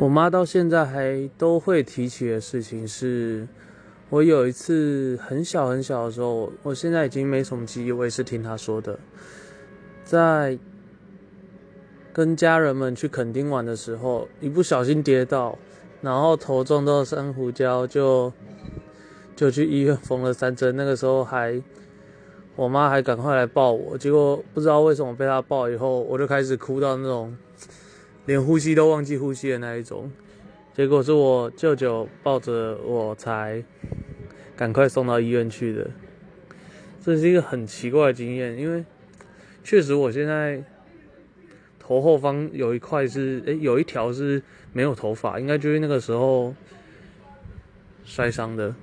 我妈到现在还都会提起的事情是，我有一次很小很小的时候，我现在已经没什么记忆，我也是听她说的，在跟家人们去垦丁玩的时候，一不小心跌倒，然后头撞到珊瑚礁，就就去医院缝了三针。那个时候还，我妈还赶快来抱我，结果不知道为什么被她抱以后，我就开始哭到那种。连呼吸都忘记呼吸的那一种，结果是我舅舅抱着我才赶快送到医院去的。这是一个很奇怪的经验，因为确实我现在头后方有一块是，诶，有一条是没有头发，应该就是那个时候摔伤的。